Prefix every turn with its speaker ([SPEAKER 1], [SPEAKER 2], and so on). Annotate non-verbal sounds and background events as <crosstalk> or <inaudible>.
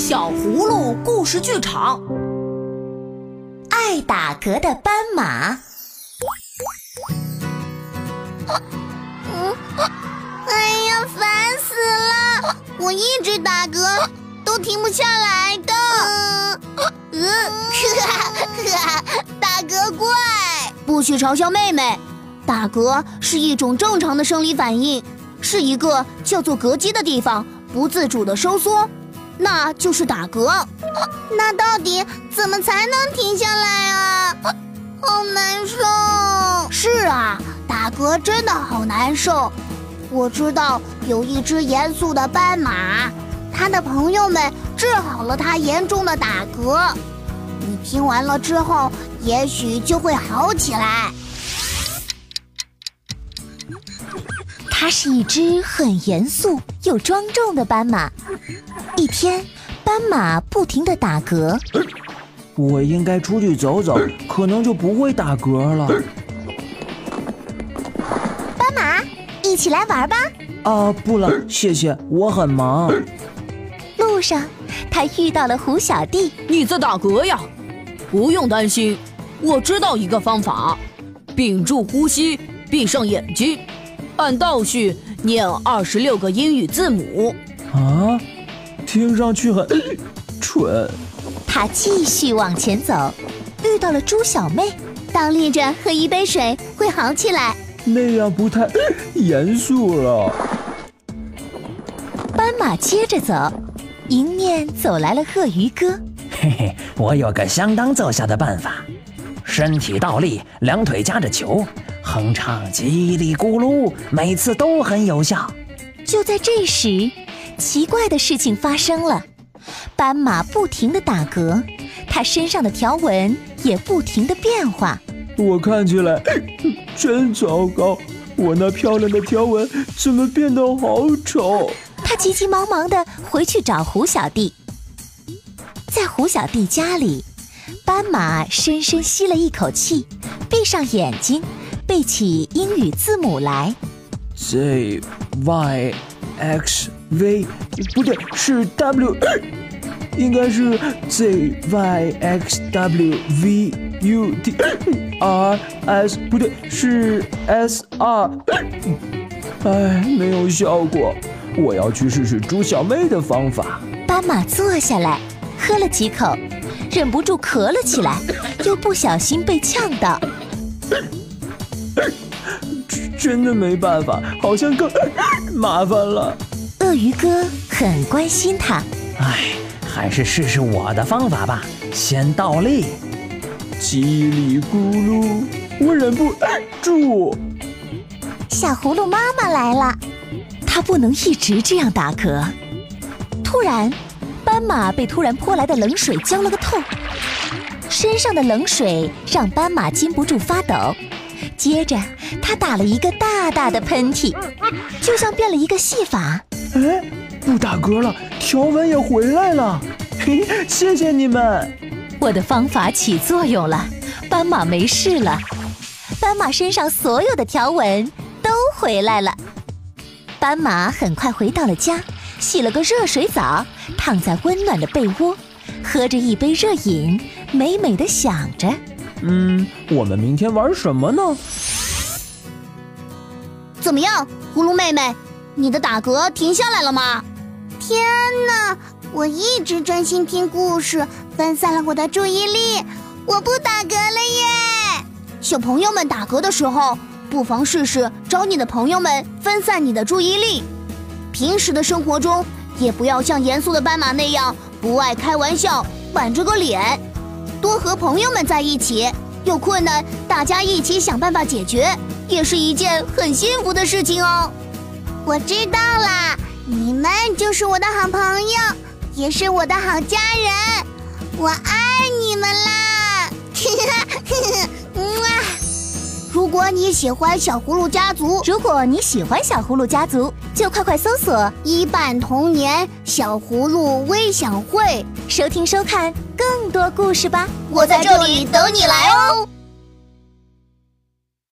[SPEAKER 1] 小葫芦故事剧场，
[SPEAKER 2] 爱打嗝的斑马。
[SPEAKER 3] 嗯，哎呀，烦死了！我一直打嗝，都停不下来的。嗯，<laughs> 打嗝怪，
[SPEAKER 4] 不许嘲笑妹妹。打嗝是一种正常的生理反应，是一个叫做膈肌的地方不自主的收缩。那就是打嗝，
[SPEAKER 3] 那到底怎么才能停下来啊？好难受。
[SPEAKER 4] 是啊，打嗝真的好难受。我知道有一只严肃的斑马，它的朋友们治好了它严重的打嗝。你听完了之后，也许就会好起来。
[SPEAKER 2] 它是一只很严肃又庄重的斑马。一天，斑马不停地打嗝。
[SPEAKER 5] 我应该出去走走，可能就不会打嗝了。
[SPEAKER 2] 斑马，一起来玩吧。
[SPEAKER 5] 啊，不了，谢谢，我很忙。
[SPEAKER 2] 路上，他遇到了胡小弟。
[SPEAKER 1] 你在打嗝呀？不用担心，我知道一个方法：屏住呼吸，闭上眼睛。按倒序念二十六个英语字母
[SPEAKER 5] 啊，听上去很蠢。
[SPEAKER 2] 他继续往前走，遇到了猪小妹，倒立着喝一杯水会好起来。
[SPEAKER 5] 那样不太严肃了。
[SPEAKER 2] 斑马接着走，迎面走来了鳄鱼哥。
[SPEAKER 6] 嘿嘿，我有个相当奏效的办法，身体倒立，两腿夹着球。哼唱叽里咕噜，每次都很有效。
[SPEAKER 2] 就在这时，奇怪的事情发生了：斑马不停地打嗝，它身上的条纹也不停地变化。
[SPEAKER 5] 我看起来真糟糕，我那漂亮的条纹怎么变得好丑？
[SPEAKER 2] 他急急忙忙地回去找胡小弟。在胡小弟家里，斑马深深吸了一口气，闭上眼睛。背起英语字母来
[SPEAKER 5] ，Z Y X V，不对，是 W，<coughs> 应该是 Z Y X W V U D <coughs> R S，不对，是 S R。<coughs> 哎，没有效果，我要去试试猪小妹的方法。
[SPEAKER 2] 斑马坐下来，喝了几口，忍不住咳了起来，又不小心被呛到。
[SPEAKER 5] 真的没办法，好像更 <laughs> 麻烦了。
[SPEAKER 2] 鳄鱼哥很关心他。
[SPEAKER 6] 唉，还是试试我的方法吧。先倒立，
[SPEAKER 5] 叽里咕噜，我忍不住。
[SPEAKER 2] 小葫芦妈妈来了，它不能一直这样打嗝。突然，斑马被突然泼来的冷水浇了个透，身上的冷水让斑马禁不住发抖。接着，他打了一个大大的喷嚏，就像变了一个戏法。
[SPEAKER 5] 哎，不打嗝了，条纹也回来了。嘿，谢谢你们，
[SPEAKER 2] 我的方法起作用了，斑马没事了。斑马身上所有的条纹都回来了。斑马很快回到了家，洗了个热水澡，躺在温暖的被窝，喝着一杯热饮，美美的想着。
[SPEAKER 5] 嗯，我们明天玩什么呢？
[SPEAKER 4] 怎么样，葫芦妹妹，你的打嗝停下来了吗？
[SPEAKER 3] 天哪，我一直专心听故事，分散了我的注意力，我不打嗝了耶！
[SPEAKER 4] 小朋友们打嗝的时候，不妨试试找你的朋友们分散你的注意力。平时的生活中，也不要像严肃的斑马那样不爱开玩笑，板着个脸。多和朋友们在一起，有困难大家一起想办法解决，也是一件很幸福的事情哦。
[SPEAKER 3] 我知道啦，你们就是我的好朋友，也是我的好家人，我爱你们啦！<laughs>
[SPEAKER 4] 如果你喜欢小葫芦家族，
[SPEAKER 2] 如果你喜欢小葫芦家族，就快快搜索“
[SPEAKER 4] 一半童年小葫芦微享会”，
[SPEAKER 2] 收听收看更多故事吧。
[SPEAKER 4] 我在这里等你来哦。